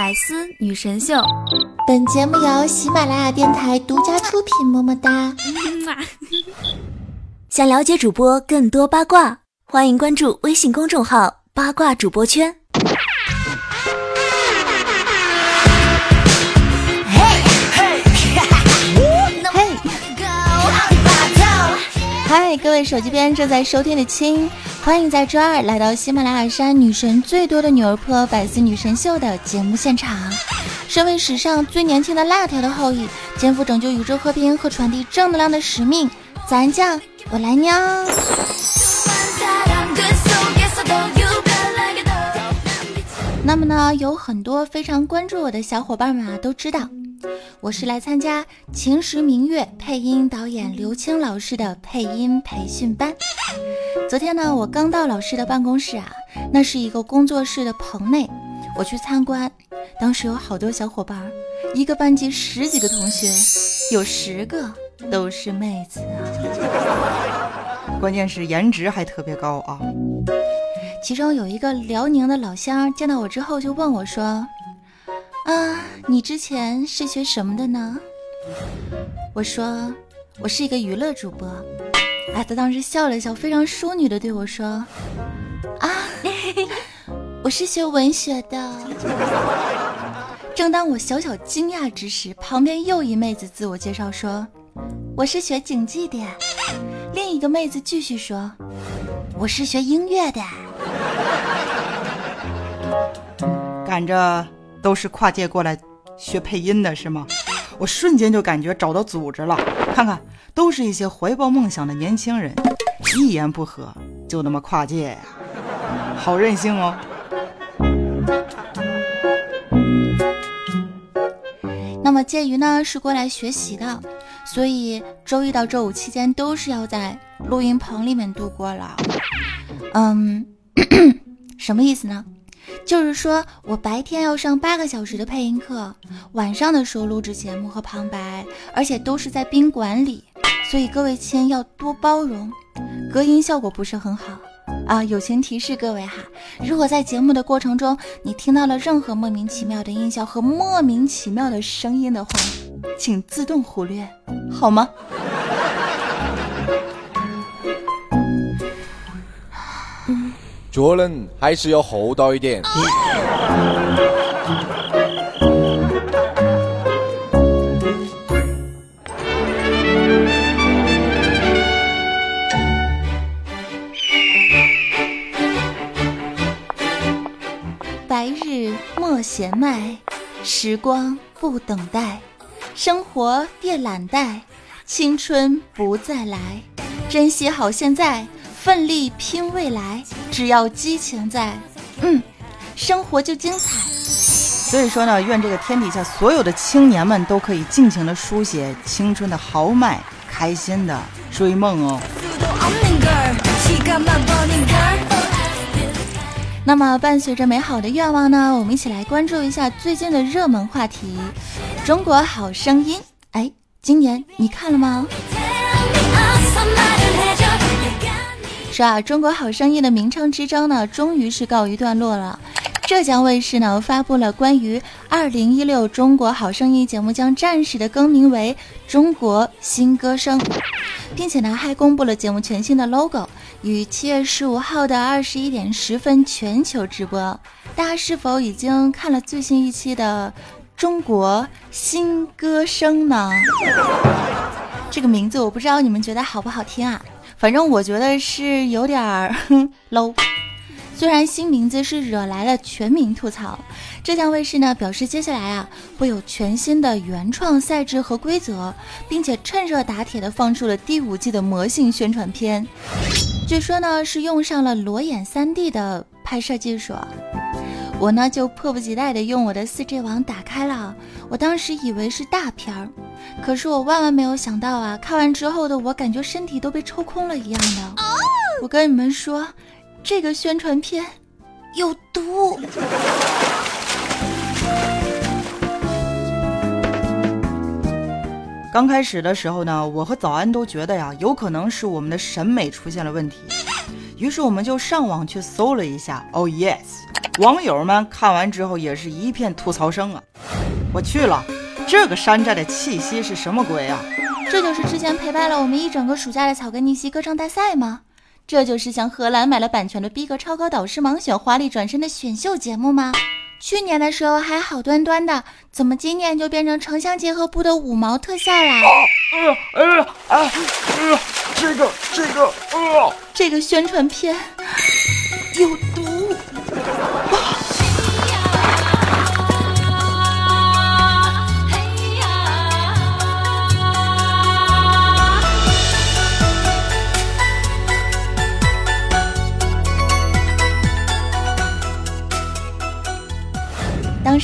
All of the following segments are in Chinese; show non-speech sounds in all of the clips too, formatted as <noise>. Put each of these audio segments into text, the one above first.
百思女神秀，本节目由喜马拉雅电台独家出品。么么哒！想了解主播更多八卦，欢迎关注微信公众号“八卦主播圈”。嗨，各位手机边正在收听的亲，欢迎在周二来到喜马拉雅山女神最多的女儿坡百思女神秀的节目现场。身为史上最年轻的辣条的后裔，肩负拯救宇宙和平和传递正能量的使命，咱酱我来喵。那么呢，有很多非常关注我的小伙伴们啊，都知道。我是来参加《秦时明月》配音导演刘青老师的配音培训班。昨天呢，我刚到老师的办公室啊，那是一个工作室的棚内，我去参观，当时有好多小伙伴，一个班级十几个同学，有十个都是妹子啊，关键是颜值还特别高啊。其中有一个辽宁的老乡，见到我之后就问我说。啊，你之前是学什么的呢？我说我是一个娱乐主播。哎，他当时笑了笑，非常淑女的对我说：“啊，我是学文学的。”正当我小小惊讶之时，旁边又一妹子自我介绍说：“我是学经济的。”另一个妹子继续说：“我是学音乐的。”赶着。都是跨界过来学配音的是吗？我瞬间就感觉找到组织了。看看，都是一些怀抱梦想的年轻人，一言不合就那么跨界呀，好任性哦。那么介于呢是过来学习的，所以周一到周五期间都是要在录音棚里面度过了。嗯，<coughs> 什么意思呢？就是说我白天要上八个小时的配音课，晚上的时候录制节目和旁白，而且都是在宾馆里，所以各位亲要多包容，隔音效果不是很好啊。友情提示各位哈，如果在节目的过程中你听到了任何莫名其妙的音效和莫名其妙的声音的话，请自动忽略，好吗？做人还是要厚道一点。白日莫闲迈，时光不等待，生活别懒怠，青春不再来，珍惜好现在。奋力拼未来，只要激情在，嗯，生活就精彩。所以说呢，愿这个天底下所有的青年们都可以尽情的书写青春的豪迈，开心的追梦哦。那么，伴随着美好的愿望呢，我们一起来关注一下最近的热门话题——中国好声音。哎，今年你看了吗？说啊，中国好声音的名称之争呢，终于是告一段落了。浙江卫视呢发布了关于二零一六中国好声音节目将暂时的更名为中国新歌声，并且呢还公布了节目全新的 logo，于七月十五号的二十一点十分全球直播。大家是否已经看了最新一期的中国新歌声呢？这个名字我不知道你们觉得好不好听啊？反正我觉得是有点儿 <laughs> low，虽然新名字是惹来了全民吐槽。浙江卫视呢表示，接下来啊会有全新的原创赛制和规则，并且趁热打铁的放出了第五季的魔性宣传片。据说呢是用上了裸眼 3D 的拍摄技术。我呢就迫不及待的用我的四 G 网打开了，我当时以为是大片儿，可是我万万没有想到啊！看完之后的我感觉身体都被抽空了一样的。我跟你们说，这个宣传片有毒。刚开始的时候呢，我和早安都觉得呀，有可能是我们的审美出现了问题，于是我们就上网去搜了一下。Oh yes。网友们看完之后也是一片吐槽声啊！我去了，这个山寨的气息是什么鬼啊？这就是之前陪伴了我们一整个暑假的草根逆袭歌唱大赛吗？这就是向荷兰买了版权的逼格超高导师盲选华丽转身的选秀节目吗？去年的时候还好端端的，怎么今年就变成城乡结合部的五毛特效啦？呃呃啊呃，这个这个呃，这个宣传片有毒。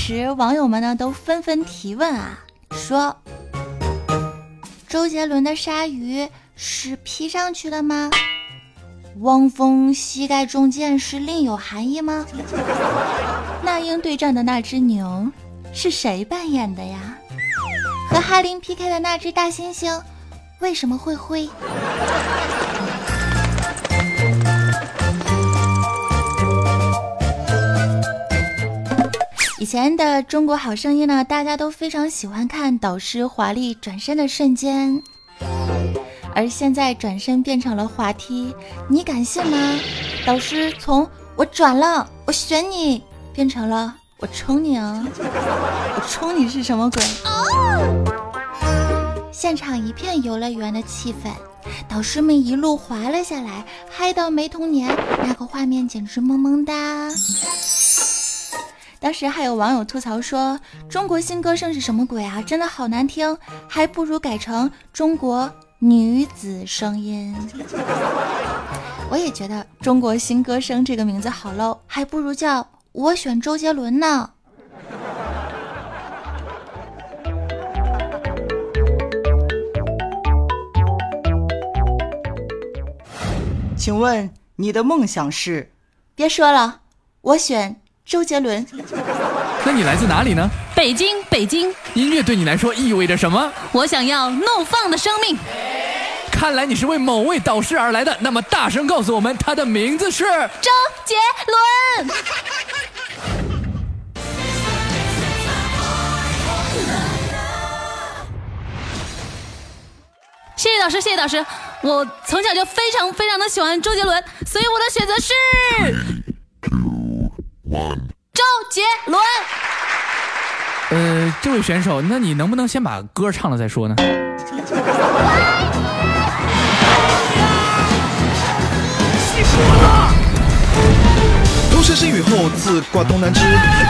时网友们呢都纷纷提问啊，说周杰伦的鲨鱼是 P 上去的吗？汪峰膝盖中箭是另有含义吗？那英对战的那只牛是谁扮演的呀？和哈林 PK 的那只大猩猩为什么会灰？以前的《中国好声音》呢，大家都非常喜欢看导师华丽转身的瞬间，而现在转身变成了滑梯，你敢信吗？导师从我转了，我选你，变成了我冲你啊！<laughs> 我冲你是什么鬼？现场一片游乐园的气氛，导师们一路滑了下来，嗨到没童年，那个画面简直萌萌哒。当时还有网友吐槽说：“中国新歌声是什么鬼啊？真的好难听，还不如改成中国女子声音。<laughs> ”我也觉得“中国新歌声”这个名字好 low，还不如叫我选周杰伦呢。请问你的梦想是？别说了，我选。周杰伦，那你来自哪里呢？北京，北京。音乐对你来说意味着什么？我想要怒放的生命。看来你是为某位导师而来的，那么大声告诉我们，他的名字是周杰伦。谢谢导师，谢谢导师。我从小就非常非常的喜欢周杰伦，所以我的选择是。周杰伦，呃，这位选手，那你能不能先把歌唱了再说呢？<laughs> 身是雨后，自挂东南枝。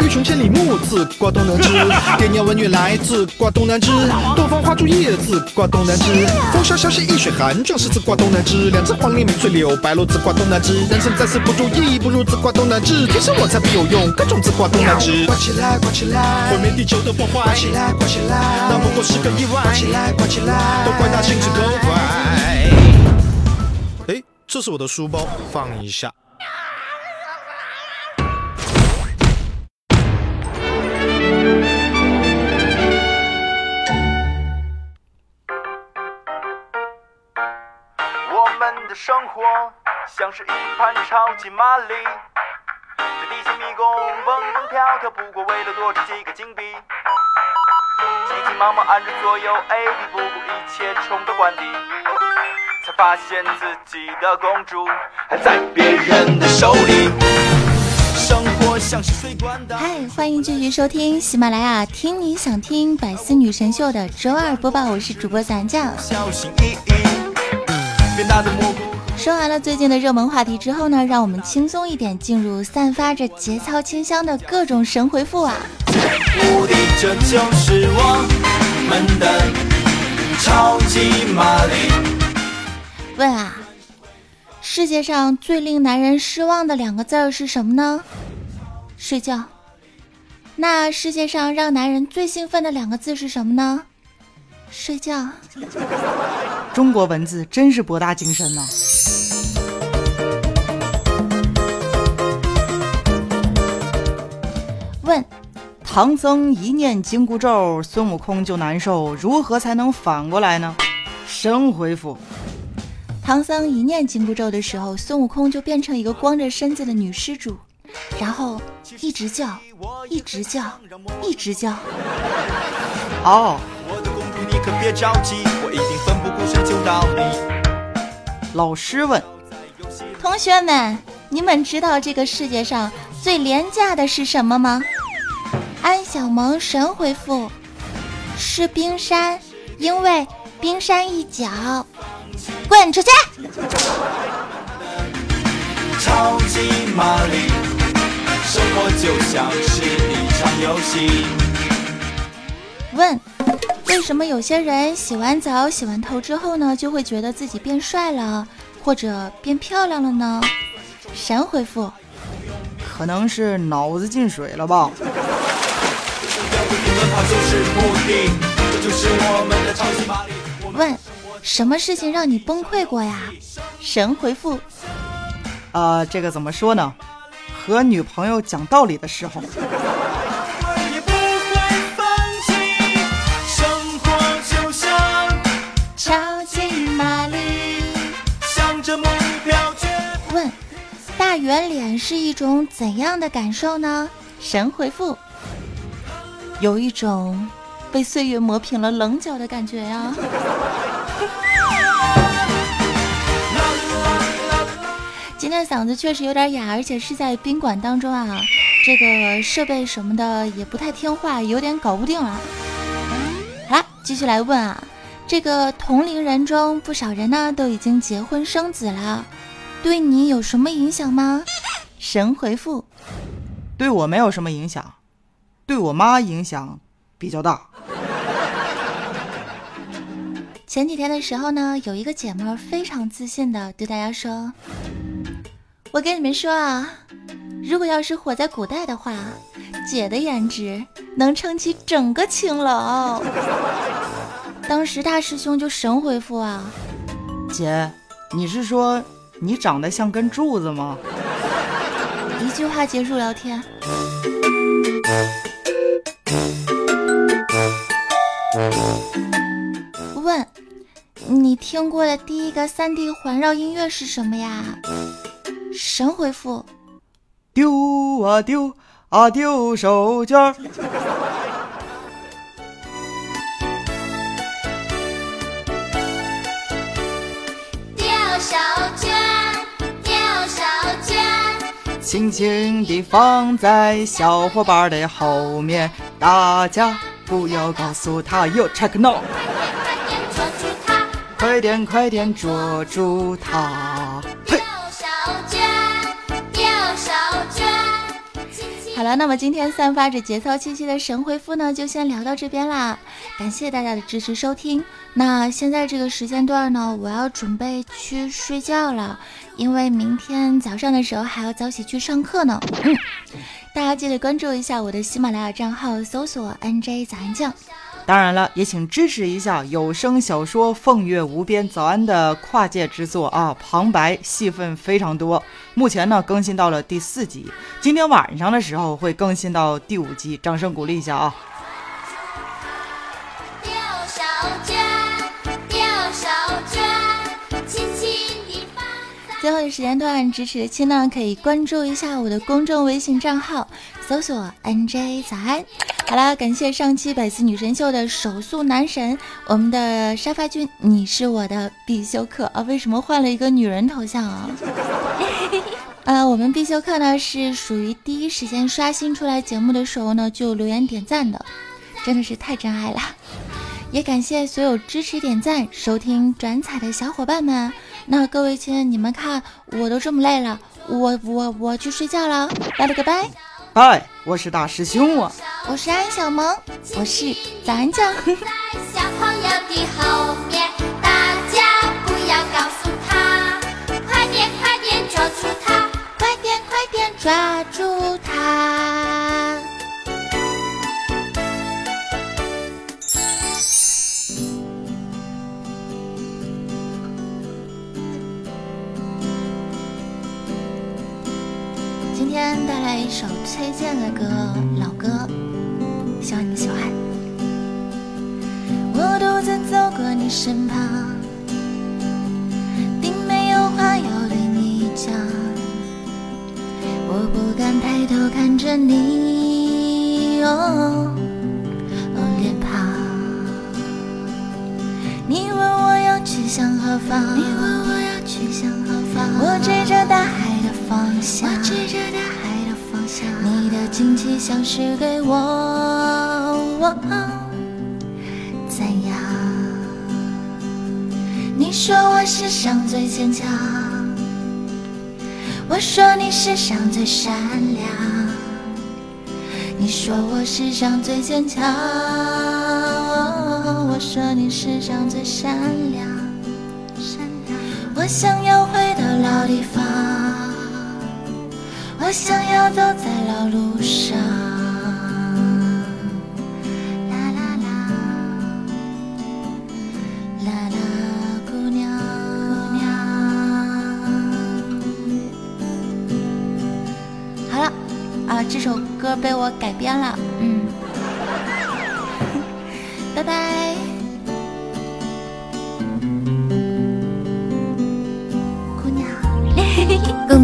欲穷千里目，自挂东南枝。<laughs> 爹娘闻女来，自挂东南枝。东方花烛夜，自挂东南枝。风萧萧兮易水寒，壮士自挂东南枝。两只黄鹂鸣翠柳，白鹭自挂东南枝。人生在世不注意，不如自挂东南枝。天生我材必有用，各种自挂东南枝。挂起来，挂起来，毁灭地球的破坏。挂起来，挂起来，那不过是个意外。挂起来，挂起来，都怪他性子够快。哎，这是我的书包，放一下。活像是一盘超级玛丽，在地心迷宫蹦蹦跳跳，不过为了多赚几个金币。急急忙忙按着左右 A B，不顾一切冲到关底，才发现自己的公主还在别人的手里。生活像是水管的。嗨，欢迎继续收听喜马拉雅《听你想听百思女神秀》的周二播报，我是主播咱酱。小心翼翼。说完了最近的热门话题之后呢，让我们轻松一点，进入散发着节操清香的各种神回复啊！目的这就是我们的超级玛丽。问啊，世界上最令男人失望的两个字儿是什么呢？睡觉。那世界上让男人最兴奋的两个字是什么呢？睡觉。中国文字真是博大精深呐！问：唐僧一念紧箍咒，孙悟空就难受，如何才能反过来呢？神回复：唐僧一念紧箍咒的时候，孙悟空就变成一个光着身子的女施主，然后一直叫，一直叫，一直叫。哦，你可别着急，我一定奋不顾身救到你。老师问，同学们，你们知道这个世界上最廉价的是什么吗？安小萌神回复：是冰山，因为冰山一角。滚出去！超级玛丽，生活就像是一场游戏。问：为什么有些人洗完澡、洗完头之后呢，就会觉得自己变帅了，或者变漂亮了呢？神回复：可能是脑子进水了吧。问：什么事情让你崩溃过呀？神回复：啊、这个怎么说呢？和女朋友讲道理的时候，圆脸是一种怎样的感受呢？神回复：有一种被岁月磨平了棱角的感觉呀。<laughs> 今天嗓子确实有点哑，而且是在宾馆当中啊，这个设备什么的也不太听话，有点搞不定了。好了，继续来问啊，这个同龄人中不少人呢都已经结婚生子了，对你有什么影响吗？神回复：对我没有什么影响，对我妈影响比较大。前几天的时候呢，有一个姐妹儿非常自信的对大家说：“我跟你们说啊，如果要是活在古代的话，姐的颜值能撑起整个青楼。<laughs> ”当时大师兄就神回复啊，姐，你是说你长得像根柱子吗？一句话结束聊天。问，你听过的第一个 3D 环绕音乐是什么呀？神回复：丢啊丢啊丢手绢轻轻地放在小伙伴的后面，大家不要告诉他哟，check no，快点快点捉住他，快点快点捉住他。了，那么今天散发着节操气息的神回复呢，就先聊到这边啦。感谢大家的支持收听。那现在这个时间段呢，我要准备去睡觉了，因为明天早上的时候还要早起去上课呢。嗯，<laughs> 大家记得关注一下我的喜马拉雅账号，搜索 NJ 早安酱。当然了，也请支持一下有声小说《凤月无边早安》的跨界之作啊，旁白戏份非常多。目前呢更新到了第四集，今天晚上的时候会更新到第五集，掌声鼓励一下啊！最后的时间段，支持的亲呢可以关注一下我的公众微信账号，搜索 NJ 早安。好啦，感谢上期百思女神秀的手速男神，我们的沙发君，你是我的必修课啊！为什么换了一个女人头像啊？<laughs> 呃，我们必修课呢是属于第一时间刷新出来节目的时候呢就留言点赞的，真的是太真爱了。也感谢所有支持点赞、收听转采的小伙伴们。那各位亲，你们看我都这么累了，我我我去睡觉了，拜了个拜。拜，我是大师兄啊。我是安小萌，我是早安酱。在小朋友的后面，大家不要告诉他，快点快点抓住他，快点快点抓住它！崔健的歌，老歌，希望你们喜欢。我独自走过你身旁，并没有话要对你讲。我不敢抬头看着你，哦，脸庞。你问我要去向何方？你问我要去向何方？我指着大海的方向。惊奇像是给我赞扬。你说我世上最坚强，我说你世上最善良。你说我世上最坚强，我说你世上最善良。我想要回到老地方，我想要走在老路上。啦啦啦，啦啦，姑娘，好了，啊，这首歌被我改编了，嗯，<laughs> 拜拜。